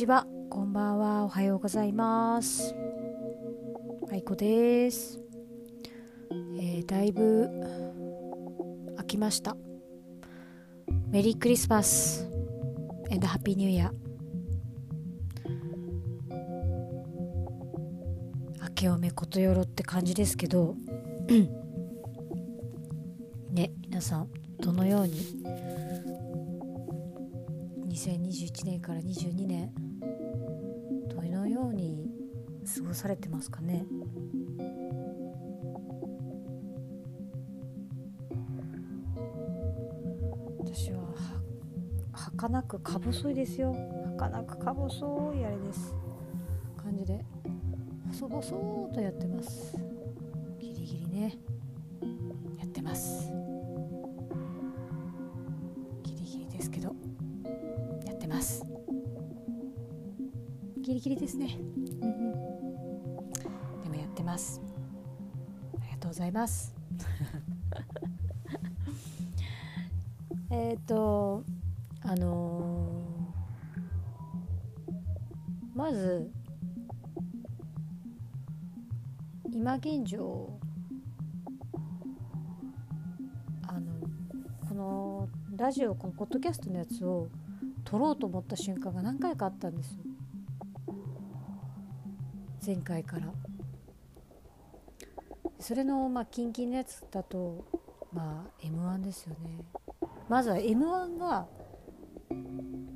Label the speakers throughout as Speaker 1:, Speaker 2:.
Speaker 1: ちは、こんばんは、おはようございます。あいこです。えーだいぶ飽きました。メリークリスマス and ハッピーニューイヤー。明けおめことよろって感じですけど、ね、皆さん、どのように？2021年から22年されてますかね？私はは儚くか細いですよ。儚くか細いあれです。感じで？細々とやってます。ギリギリね。やってます。ギリギリですけどやってます。ギリギリですね、ます。ありがとうございます。えっとあのーまず今現状あのこのラジオこのポッドキャストのやつを撮ろうと思った瞬間が何回かあったんですよ。前回から。それのまあキンキンのやつだとまあ m 1ですよね。まずは m 1が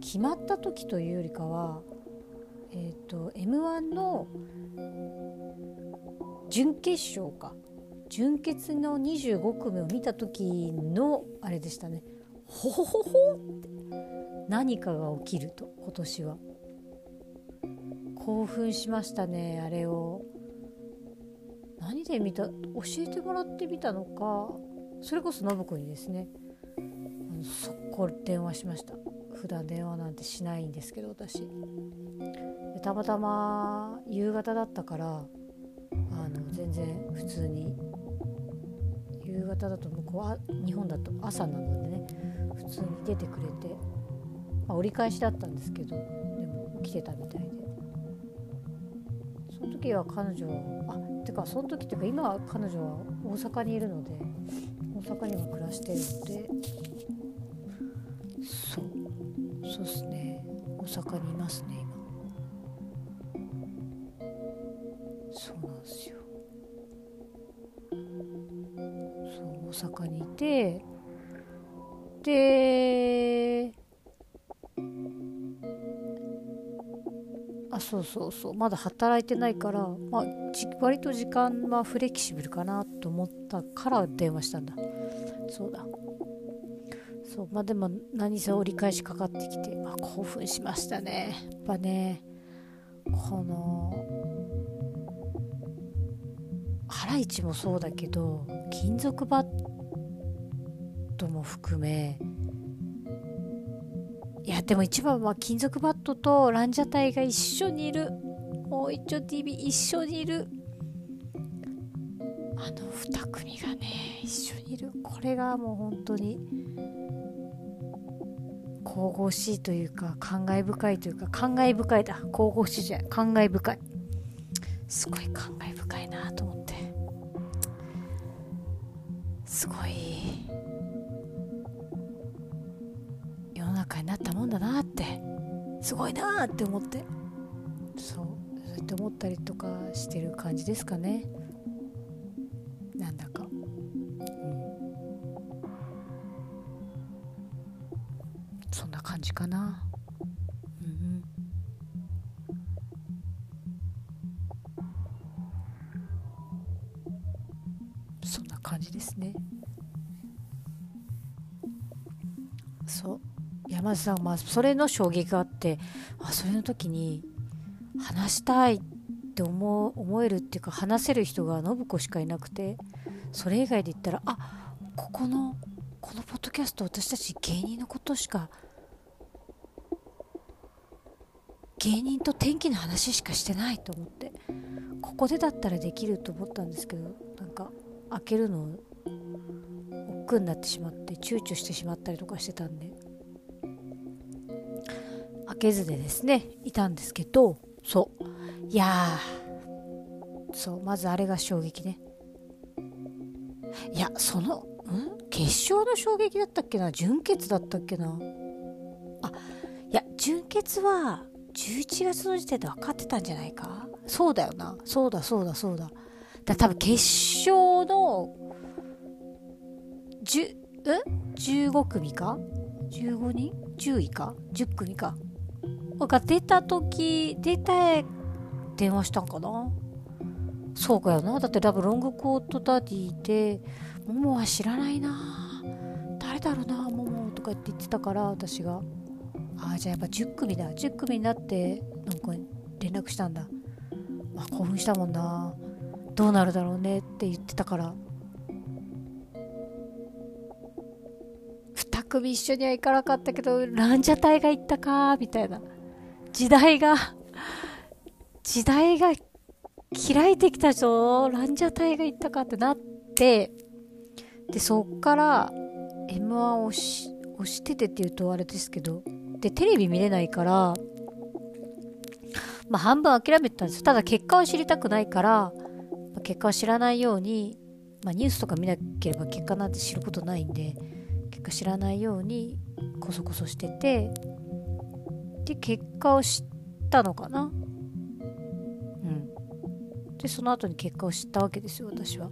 Speaker 1: 決まった時というよりかはえっ、と m 1の準決勝か。準決の25組を見た時のあれでしたね。ほほほほって何かが起きると今年は。興奮しましたねあれを。何で見た教えてもらってみたのかそれこそ信子にですねあの速攻電話しました。普段電話なんてしないんですけど私。たまたま夕方だったからあの全然普通に夕方だと向こうあ日本だと朝なのでね普通に出てくれて、まあ、折り返しだったんですけどでも来てたみたいで。その時は彼女はあてかその時っていうか今は彼女は大阪にいるので大阪には暮らしてるので。そう。そうですね。大阪にいますね今。そうなんですよ。そう大阪にいてであそうそうそう。まだ働いてないから、まあ、割と時間はフレキシブルかなと思ったから電話したんだ。そうだ。そう。まあでも何せ折り返しかかってきて、まあ、興奮しましたね。やっぱねこのハライチもそうだけど金属バットも含めいやでも一番は金属バットとランジャタイが一緒にいる。もう一丁 TV 一緒にいる。あの2組がね一緒にいる。これがもう本当に神々しいというか感慨深いというか感慨深いだ。神々しいじゃない。感慨深い。すごい感慨深いなと思って。すごい。になったもんだなって。すごいなって思って。そう。そうやって思ったりとかしてる感じですかねさんまそれの衝撃があってあそれの時に話したいって思思えるっていうか話せる人が信子しかいなくてそれ以外で言ったらあここのこのポッドキャスト私たち芸人のことしか芸人と天気の話しかしてないと思ってここでだったらできると思ったんですけどなんか開けるの億劫になってしまって躊躇してしまったりとかしてたんでけずでですねいたんですけどそう。いやそうまずあれが衝撃ね。いやそのん？決勝の衝撃だったっけな？準決だったっけな？あいや準決は11月の時点で分かってたんじゃないか？そうだよな。そうだそうだそうだ。だ多分決勝の10ん？15組か？15人？10位か？10組か？が出た時出て電話したんかな？そうかよな。だって多分ロングコートダディで「モモは知らないな。誰だろうなモモ」とかって言ってたから私が「ああじゃあやっぱ10組だ。10組になってなんか連絡したんだ」あ興奮したもんな。どうなるだろうねって言ってたから。2組一緒には行かなかったけどランジャタイが行ったかみたいな。時代が時代が開いてきたぞ。ランジャタイが行ったかってなって。でそっから m 1をし押しててって言うとあれですけど。でテレビ見れないからまあ半分諦めてたんですただ結果を知りたくないから、まあ、結果を知らないように、まあ、ニュースとか見なければ結果なんて知ることないんで結果知らないようにこそこそしててで結果を知ったのかな？うん。でその後に結果を知ったわけですよ私は。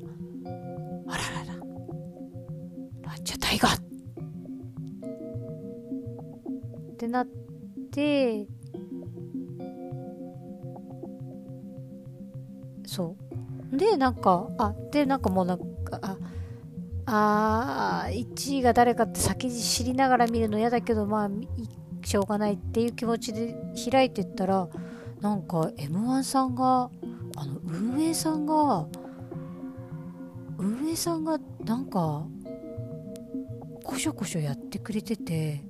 Speaker 1: あららら。ランジャタイガーってなってそう。でなんかあでなんかもうなんかああ1位が誰かって先に知りながら見るの嫌だけどまあしょうがないっていう気持ちで開いてったらなんか m 1さんがあの運営さんが運営さんがなんかこしょこしょやってくれてて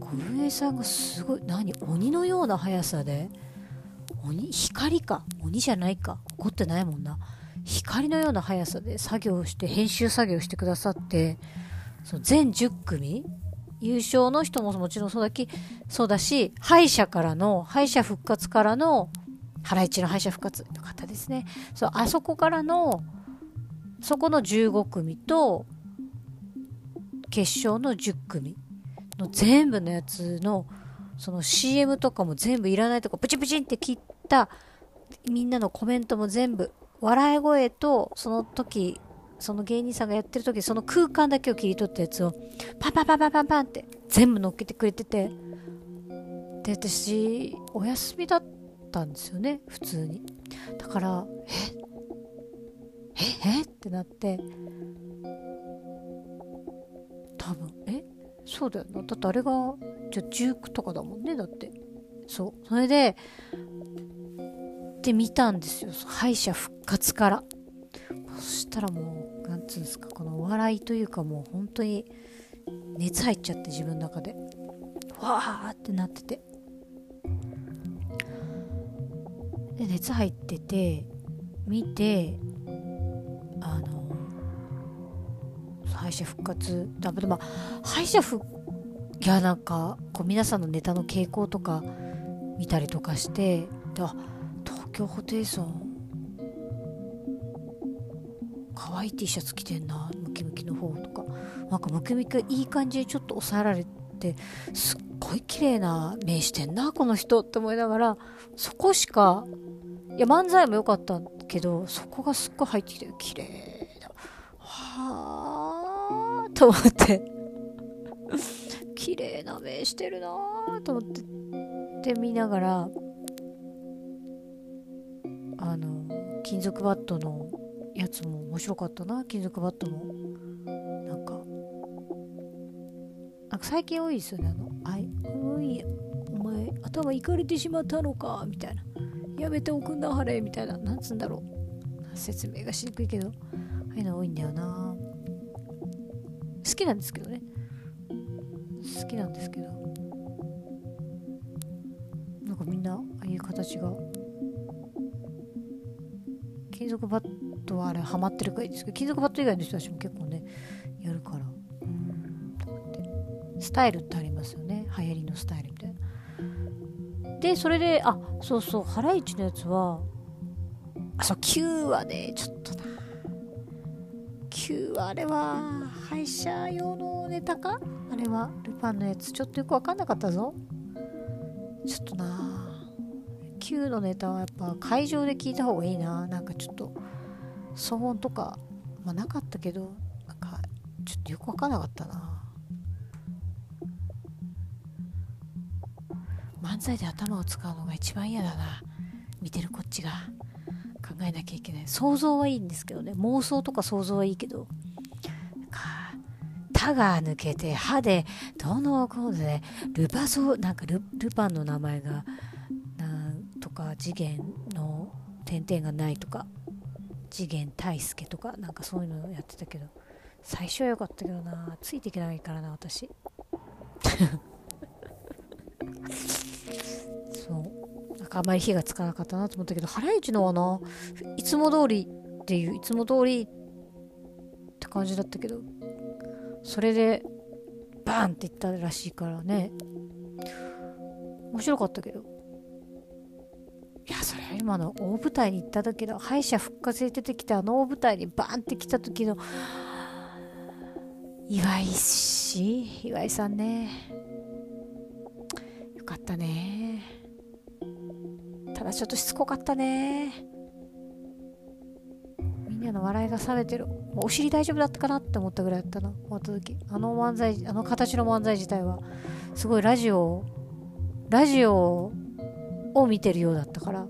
Speaker 1: 運営さんがすごい何鬼のような速さで鬼光か鬼じゃないか怒ってないもんな。光のような速さで作業して編集作業してくださってその全10組優勝の人ももちろんそうだきそうだし敗者からの敗者復活からのハライチの敗者復活の方ですね。そうあそこからのそこの15組と決勝の10組の全部のやつのその CM とかも全部いらないとこプチプチンって切ったみんなのコメントも全部笑い声とその時その芸人さんがやってる時その空間だけを切り取ったやつをパンパンパンパンパンパンって全部乗っけてくれててで私お休みだったんですよね普通に。だからえ？え？え？ってなって。多分え？そうだよな。だってあれがじゃ19とかだもんねだって。そう。それでで見たんですよ。敗者復活から。そしたらもうなんつうんですかこのお笑いというかもう本当に熱入っちゃって自分の中で。わーってなってて。で熱入ってて見てあの敗者復活だでも敗者復いやなんかこう皆さんのネタの傾向とか見たりとかしてで東京ホテイソン可愛い T シャツ着てんなムキムキの方とか。なんかムキムキがいい感じでちょっと抑えられてすっごい綺麗な目してんなこの人って思いながらそこしかいや漫才も良かったけどそこがすっごい入ってきて綺麗だ。はあと思って。綺麗な目してるなと思ってで見ながらあの金属バットのやつも面白かったな金属バットも。なんかなんか最近多いですよねあの「あいおいお前頭いかれてしまったのか」みたいな「やめておくんなはれ」みたいな。なんつうんだろう。説明がしにくいけどああいうの多いんだよな。好きなんですけどね。好きなんですけど。なんかみんなああいう形が。金属バットはあれハマってるかいいですけど金属バット以外の人たちも結構ねやるから。スタイルってありますよね。流行りのスタイルみたいな。でそれであそうそうハライチのやつはあそう9はねちょっとな。9はあれは歯医者用のネタか？あれは。ルパンのやつ。ちょっとよく分かんなかったぞ。ちょっとな。9のネタはやっぱ会場で聞いた方がいいな。なんかちょっと騒音とか、まあ、なかったけどなんかちょっとよく分かんなかったな。漫才で頭を使うのが一番嫌だな。見てるこっちが。考えなきゃいけない。想像はいいんですけどね。妄想とか想像はいいけど。歯が抜けて歯でどのこうでルパソなんかルルパンの名前がなんとか次元の点々がないとか。次元大輔とかなんかそういうのやってたけど最初は良かったけどな。ついていけないからな私。そう。なんかあまり火がつかなかったなと思ったけどハライチのはないつも通りっていういつも通りって感じだったけどそれでバーンっていったらしいからね。面白かったけどいやそれ今の大舞台に行った時の敗者復活で出てきたあの大舞台にバーンって来た時の岩井氏？岩井さんね。よかったね。ただちょっとしつこかったね。みんなの笑いが冷めてる。お尻大丈夫だったかなって思ったぐらいだったな終わった時。あの漫才あの形の漫才自体はすごいラジオラジオを見てるようだったから。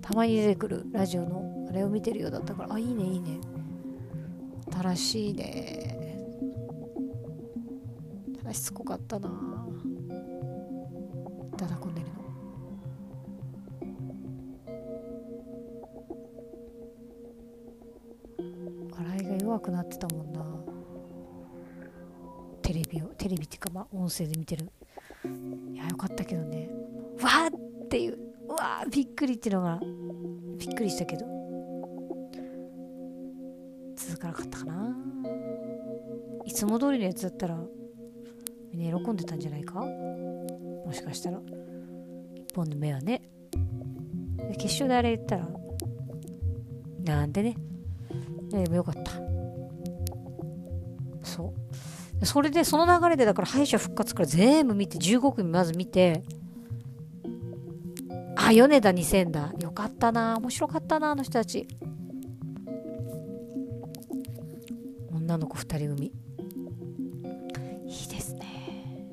Speaker 1: たまに出てくるラジオのあれを見てるようだったから。あいいねいいね。新しいね。ただしつこかったな。だだこねるの。笑いが弱くなってたもんな。テレビをテレビっていうかまあ音声で見てる。いやよかったけどね。びっくりっていうのがびっくりしたけど。続かなかったかな。いつも通りのやつだったらみんな喜んでたんじゃないか？もしかしたら。一本の目はね。決勝であれ言ったらなんでね。でもよかった。そう。それでその流れでだから敗者復活から全部見て15組まず見てあ米田2000だよかったな面白かったなあの人たち女の子2人組いいですね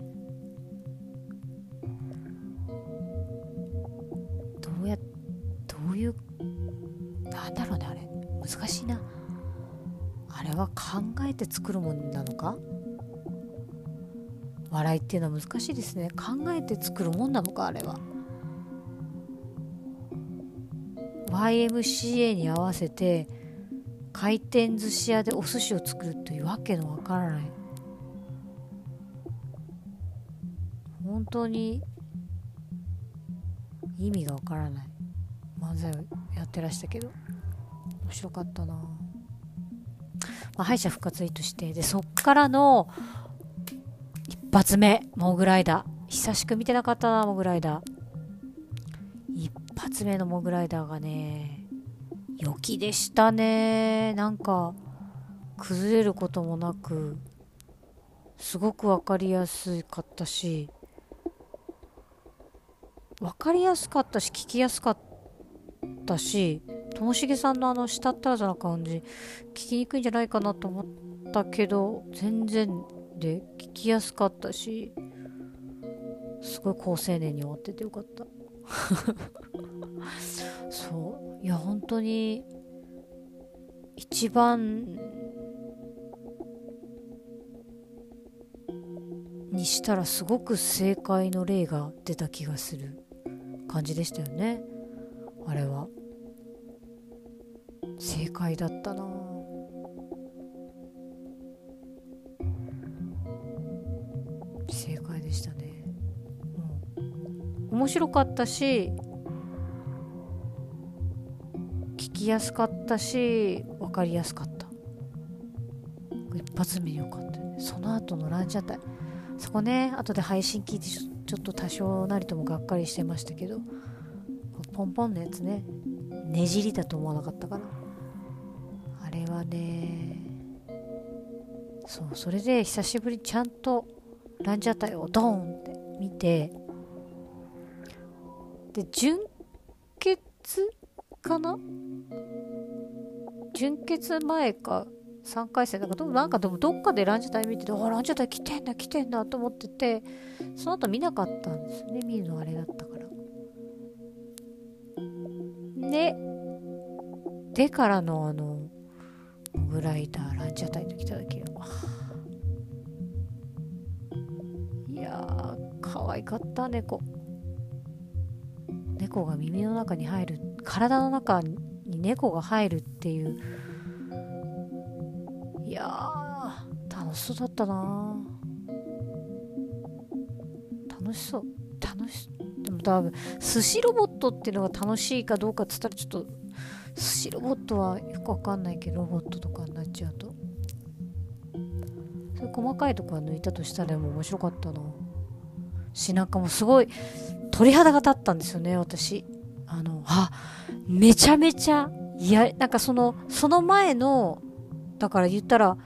Speaker 1: どうやどういうなんだろうねあれ難しいなあれは考えて作るものなのか笑いっていうのは難しいですね考えて作るもんなのかあれは YMCA に合わせて回転寿司屋でお寿司を作るというわけのわからない。本当に意味がわからない。漫才をやってらしたけど。面白かったな、まあ、敗者復活いいとして。でそっからの一発目モグライダー。久しく見てなかったなモグライダー。一発目のモグライダーがね良きでしたね。なんか崩れることもなくすごく分かりやすかったし分かりやすかったし聞きやすかったしともしげさんのあのしたったらざな感じ聞きにくいんじゃないかなと思ったけど全然で聞きやすかったしすごい好青年に終わっててよかった。そう。いや本当に一番にしたらすごく正解の例が出た気がする感じでしたよね。あれは。正解だったな正面白かったし聞きやすかったし分かりやすかった。一発目よかったその後のランジャタイ。そこね後で配信聞いてちょっちょっと多少なりともがっかりしてましたけどポンポンのやつねねじりだと思わなかったからあれはねそうそれで久しぶりちゃんとランジャタイをドーンって見てで準決かな？準決前か3回戦。だからなんかでもどっかでランジャタイ見ててあランジャタイ来てんだ来てんだと思っててその後見なかったんですね見るのあれだったから。ででからのあのモグライダーランジャタイと来た時はいやー可愛かった猫猫が耳の中に入る体の中に猫が入るっていう。いや楽しそうだったな。楽しそう。楽しでも多分寿司ロボットっていうのが楽しいかどうかっつったらちょっと寿司ロボットはよくわかんないけどロボットとかになっちゃうと。そういう細かいとこは抜いたとしたらも面白かったな。しなかもすごい鳥肌が立ったんですよね私。あのあめちゃめちゃいやなんかそのその前のだから言ったら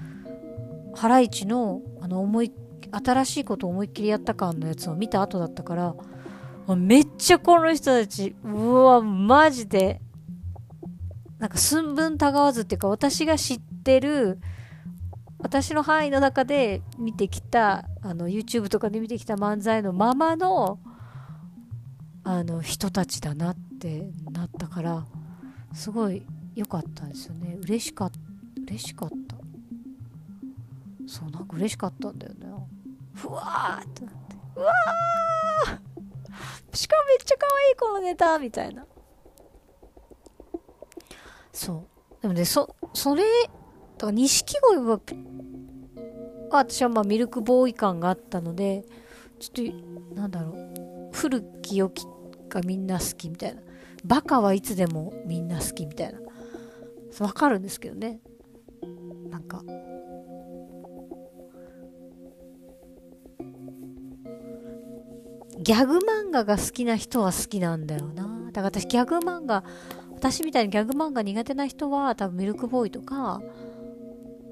Speaker 1: ハライチのあの思い新しいことを思いっきりやった感のやつを見た後だったからめっちゃこの人たちうわマジでなんか寸分たがわずっていうか私が知ってる私の範囲の中で見てきたあの YouTube とかで見てきた漫才のままのあの人たちだなってなったからすごい良かったですよね。嬉しかった。嬉しかった。そうなんか嬉しかったんだよね。ふわーってなって。うわー！しかもめっちゃ可愛いこのネタみたいな。そう。でもねそそれだから錦鯉は私はまあミルクボーイ感があったのでちょっとなんだろう。古き良きがみんな好きみたいな。バカはいつでもみんな好きみたいな。わかるんですけどね。なんか。ギャグ漫画が好きな人は好きなんだよな。だから私ギャグ漫画私みたいにギャグ漫画苦手な人は多分ミルクボーイとか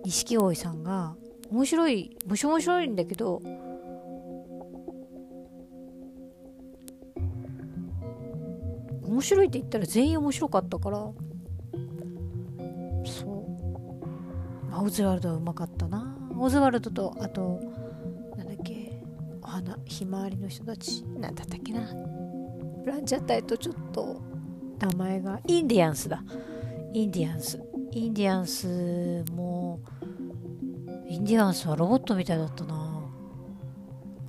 Speaker 1: 錦鯉さんが面白いもし面白いんだけど面白いって言ったら全員面白かったから。そう。オズワルドはうまかったな。オズワルドとあとなんだっけ。お花ひまわりの人たち。なんだったっけな。ブランジャータイとちょっと名前がインディアンスだ。インディアンス。インディアンスもインディアンスはロボットみたいだったな。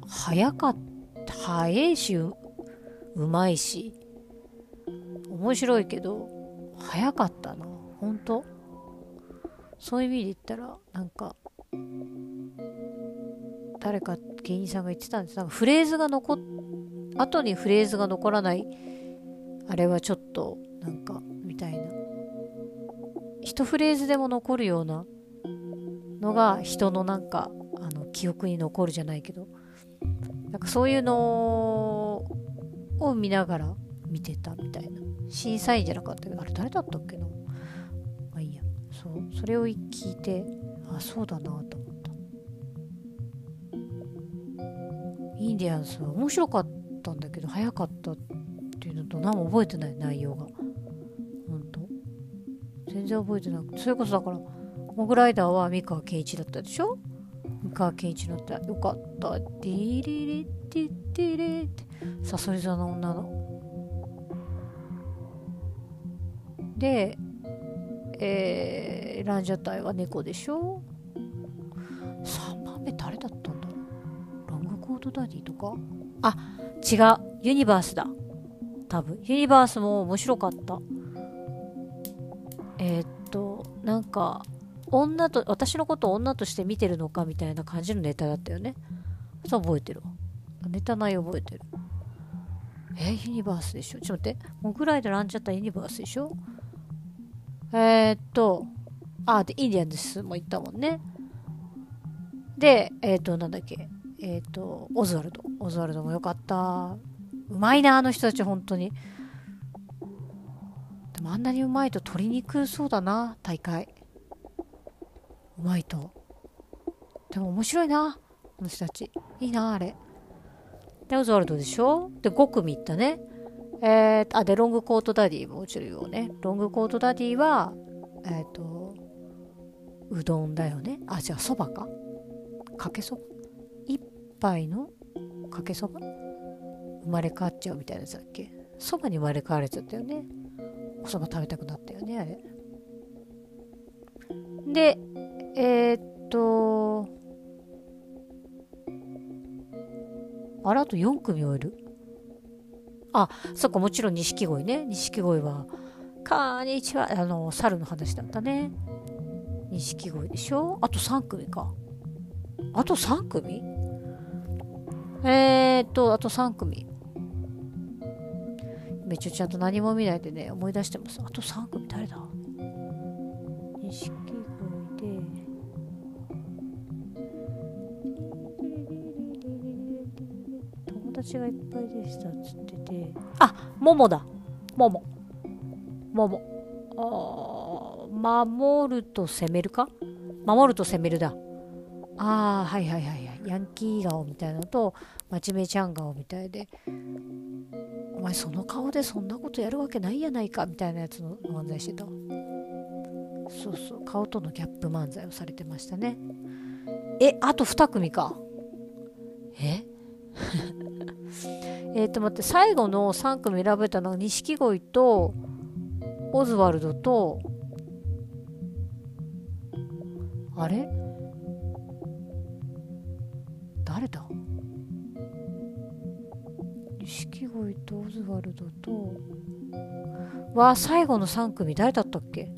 Speaker 1: 早かった。早いしうまいし。面白いけど早かったな。本当？そういう意味で言ったらなんか誰か芸人さんが言ってたんです。なんかフレーズが残っ後にフレーズが残らないあれはちょっとなんかみたいな。一フレーズでも残るようなのが人のなんかあの記憶に残るじゃないけど。なんかそういうのを見ながら見てたみたいな。審査員じゃなかったけどあれ誰だったっけな。まあいいや。そう。それを聞いてあそうだなと思った。インディアンスは面白かったんだけど早かったっていうのと何も覚えてない内容が。本当全然覚えてなくそれこそだからモグライダーは三河健一だったでしょ？三河健一のってよかった。ディリリティティリってさそり座の女ので、えー、ランジャタイは猫でしょ？3番目誰だったんだろう？ロングコートダディとか？あ違う。ユニバースだ。多分。ユニバースも面白かった。えー、っとなんか女と私のことを女として見てるのかみたいな感じのネタだったよね。そう覚えてるわ。ネタ内容覚えてる。えユニバースでしょ？ちょっと待って。モグライダーランジャタイユニバースでしょ？えー、っと、あ、で、インディアンスも行ったもんね。で、えー、っと、なんだっけ、えっ、とオズワルド。オズワルドもよかった。うまいなあの人たち本当に。でもあんなにうまいと取りにくそうだな大会。うまいと。でも面白いなあの人たち。いいなあれ。でオズワルドでしょ？で5組いったね。えー、あでロングコートダディも落ちるよね。ロングコートダディはえっ、ー、とうどんだよね。あじゃあそばか。かけそば。一杯のかけそば？生まれ変わっちゃうみたいなやつだっけ？そばに生まれ変われちゃったよね。おそば食べたくなったよねあれ。でえー、っとあれあと4組終える。あそっかもちろん錦鯉ね。錦鯉は「こんにちは」あの猿の話だったね。錦鯉でしょ？あと3組か。あと3組？えー、っとあと3組。めっちゃちゃんと何も見ないでね思い出してます。あと3組誰だ？錦達がいっぱいでしたっつってて。あももだ。ももももあ守ると攻めるか？守ると攻めるだ。ああはいはいはいはい。ヤンキー顔みたいなのとまちめちゃん顔みたいで。お前その顔でそんなことやるわけないやないかみたいなやつの漫才してたそうそう。顔とのギャップ漫才をされてましたね。えあと2組か。え？えっと待って最後の3組選べたのが錦鯉とオズワルドとあれ？誰だ？錦鯉とオズワルドとわあ最後の3組誰だったっけ？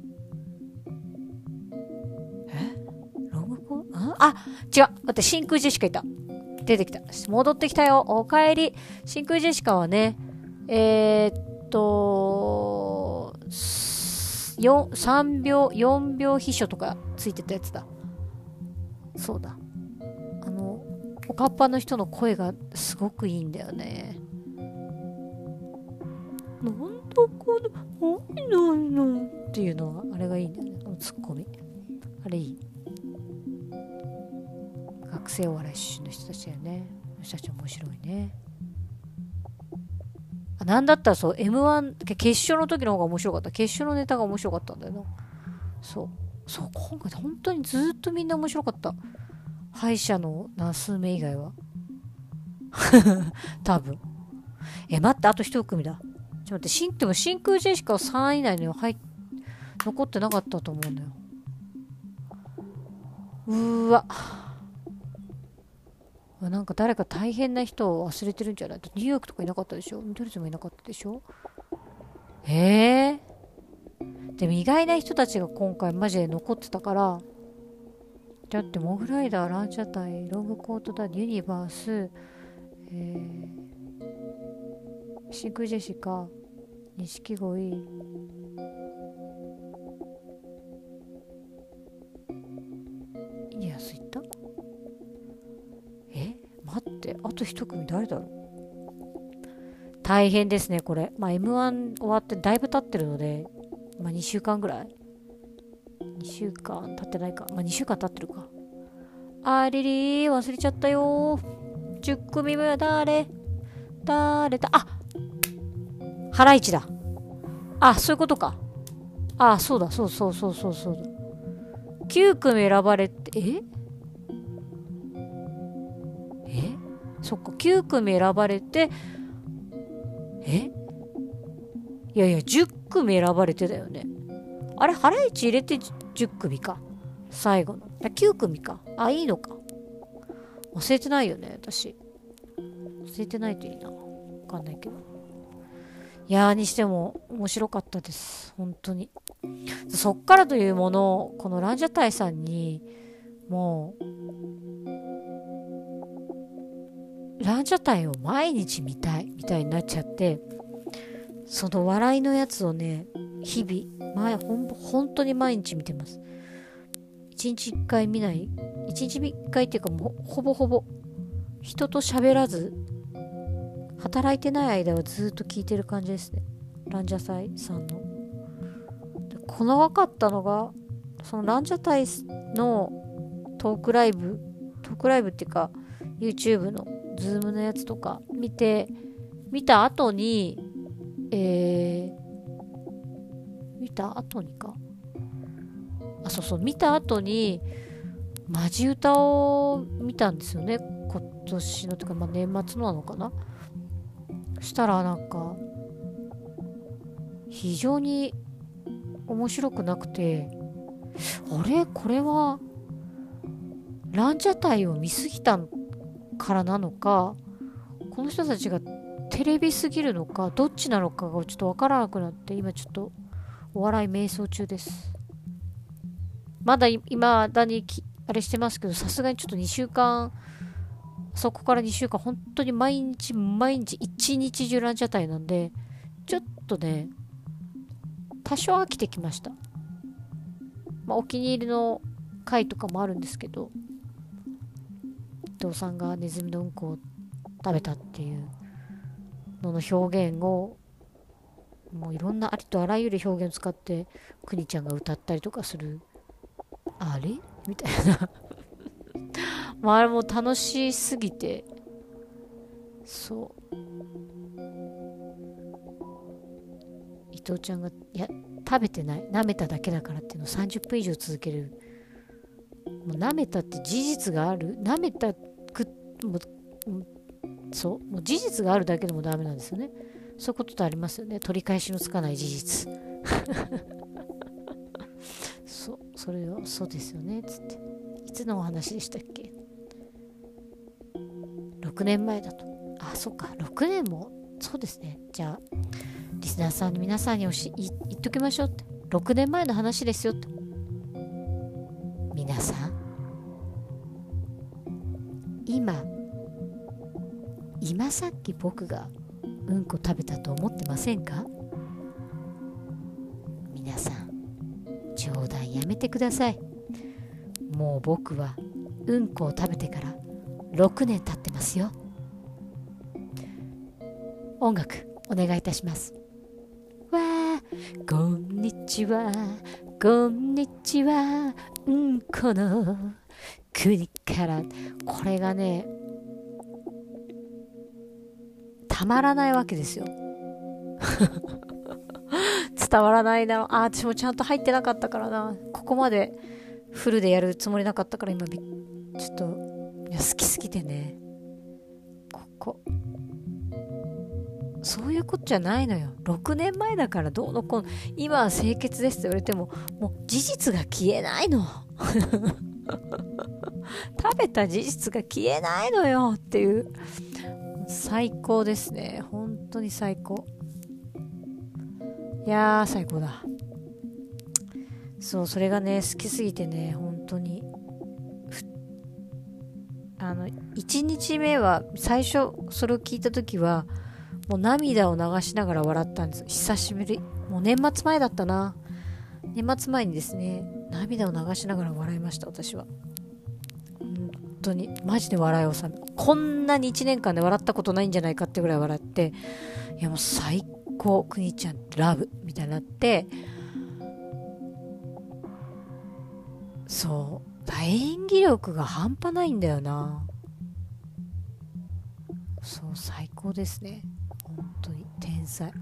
Speaker 1: え？ロングコあ？あ違う。待って真空ジェシカいた。出てきた。戻ってきたよ。おかえり。真空ジェシカはねえー、っと3秒4秒秘書とかついてたやつだ。そうだ。あのおかっぱの人の声がすごくいいんだよね。なんだこの何なの？っていうのはあれがいいんだよね。このツッコミ。あれいい。学生お笑い出身の人たちだよね。人たち面白いね。あなんだったらそう m 1決勝の時の方が面白かった。決勝のネタが面白かったんだよな。そう。そう今回本当にずっとみんな面白かった。歯医者の何数名以外は。多分。え待ってあと一組だ。ちょっと待って、でも真空ジェシカは3位以内には入残ってなかったと思うんだよ。うーわ。なんか誰か大変な人を忘れてるんじゃない？ニューヨークとかいなかったでしょ？ミドリズもいなかったでしょ？ええ、でも意外な人たちが今回マジで残ってたから。だってモグライダーランチャタイロングコートダディユニバースえー、シンクジェシカ錦鯉イ。ニアス行った？待ってあと一組誰だろう？大変ですねこれ。まあ m 1終わってだいぶ経ってるのでまあ2週間ぐらい？2週間経ってないか。まあ2週間経ってるか。ありりー忘れちゃったよ。10組目は誰？誰だ？あハライチだ。あ、そういうことか。あ、そうだ、そうそうそうそうそう。だ。9組選ばれて、え？そっか、9組選ばれて、え？いやいや、10組選ばれてだよね。あれ、ハライチ入れて10組か。最後の。9組か。あ、いいのか。忘れてないよね、私。忘れてないといいな。わかんないけど。いやーにしても面白かったです。本当に。そっからというものを、このランジャタイさんに、もう、ランジャタイを毎日見たい、みたいになっちゃって、その笑いのやつをね、日々、前、ほん、本当に毎日見てます。一日一回見ない、一日一回っていうかもう、ほぼほぼ、人と喋らず働いてない間はずっと聞いてる感じですねランジャタイさんのこの分かったのがそのランジャタイのトークライブトークライブっていうか YouTube の Zoom のやつとか見て見た後にえー、見た後にか。あそうそう見た後にマジ歌を見たんですよね。今年のというか、まあ、年末のなのかな。したらなんか非常に面白くなくてあれ？これはランジャタイを見すぎたの？からなのかこの人たちがテレビすぎるのかどっちなのかがちょっとわからなくなって今ちょっとお笑い瞑想中です。まだ今だにあれしてますけどさすがにちょっと2週間そこから2週間本当に毎日毎日一日中ランジャタイなんでちょっとね多少飽きてきました。まあお気に入りの回とかもあるんですけど。藤さんがネズミのうんこを食べたっていうのの表現をもういろんなありとあらゆる表現を使ってくにちゃんが歌ったりとかする。あれ？みたいな。まああれも楽しすぎて。そう。伊藤ちゃんがいや食べてない。舐めただけだからっていうのを30分以上続ける。もう舐めたって事実がある？舐めたくもそうもう事実があるだけでもダメなんですよね。そういうことってありますよね。取り返しのつかない事実。そうそれをそうですよね。つって。いつのお話でしたっけ？6年前だと。あそっか。6年も？そうですね。じゃあリスナーさんの皆さんにおし言っときましょうって。6年前の話ですよって。さっき僕がうんこ食べたと思ってませんか？皆さん冗談やめてください。もう僕はうんこを食べてから6年経ってますよ。音楽お願いいたします。わーこんにちは。こんにちは。うんこの国から。これがねたまらないわけですよ。伝わらないな。あ私もちゃんと入ってなかったからな。ここまでフルでやるつもりなかったから今ちょっといや好きすぎてね。ここ。そういうことじゃないのよ。6年前だからどうのこの。今は清潔ですって言われてももう事実が消えないの。食べた事実が消えないのよっていう。最高ですね。本当に最高。いやー最高だ。そうそれがね好きすぎてね本当に。あの1日目は最初それを聞いた時はもう涙を流しながら笑ったんです。久しぶり。もう年末前だったな。年末前にですね涙を流しながら笑いました私は。当にマジで笑いをさこんなに1年間で笑ったことないんじゃないかってぐらい笑っていやもう最高くにちゃんラブみたいになってそう演技力が半端ないんだよな。そう最高ですね。本当に天才。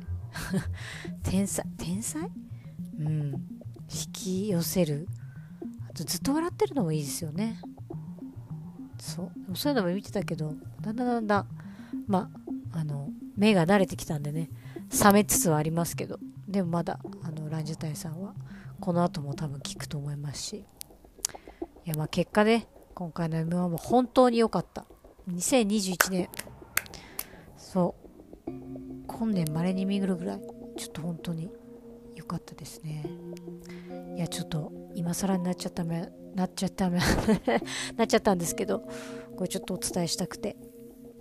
Speaker 1: 天才天才？うん。引き寄せる。あとずっと笑ってるのもいいですよね。そう。そういうのも見てたけどだんだんだんだんまああの目が慣れてきたんでね冷めつつはありますけど。でもまだあのランジュタイさんはこの後も多分聞くと思いますし。いやまあ結果ね今回の M1 も本当に良かった。2021年そう。今年まれに見るぐらいちょっと本当にかったですね。いやちょっと今更になっちゃっためなっちゃっため なっちゃったんですけどこれちょっとお伝えしたくて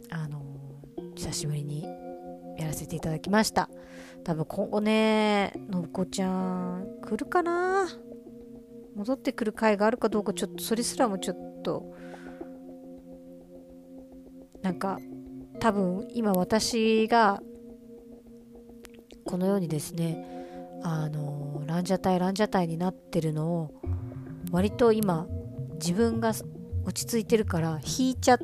Speaker 1: あの、久しぶりにやらせていただきました。多分今後ね信子ちゃん来るかな？戻ってくる回があるかどうかちょっとそれすらもちょっとなんか多分今私がこのようにですねあのランジャタイランジャタイになってるのを割と今自分が落ち着いてるから引いちゃっ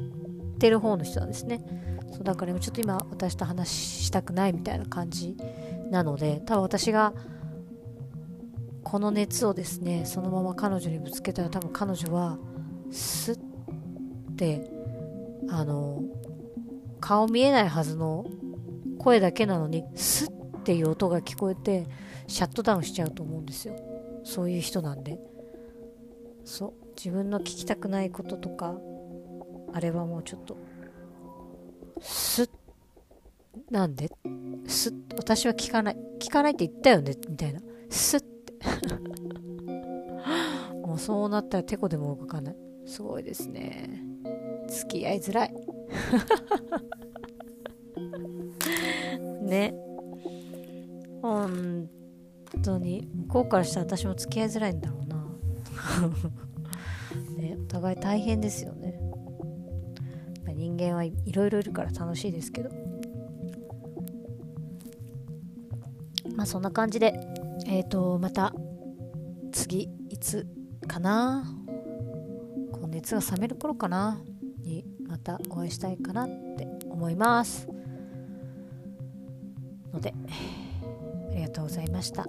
Speaker 1: てる方の人なんですね。そうだからちょっと今私と話したくないみたいな感じなので多分私がこの熱をですねそのまま彼女にぶつけたら多分彼女はスッてあの顔見えないはずの声だけなのにスッっていう音が聞こえてシャットダウンしちゃうと思うんですよ。そういう人なんで。そう。自分の聞きたくないこととかあれはもうちょっとスッなんで？すっ私は聞かない。聞かないって言ったよね？みたいな。スッて。もうそうなったらてこでも動かない。すごいですね。付き合いづらい。ね。当に。向こうからしたら私も付き合いづらいんだろうな。ねお互い大変ですよね。人間はいろいろいるから楽しいですけど。まあそんな感じでえっ、ー、とまた次いつかな。こう熱が冷める頃かな。にまたお会いしたいかなって思います。のでありがとうございました。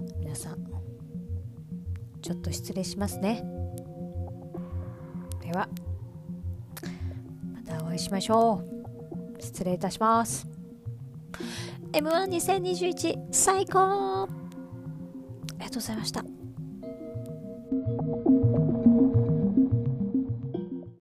Speaker 1: ちょっと失礼しますね。ではまたお会いしましょう。失礼いたします。M12021 最高。ありがとうございました。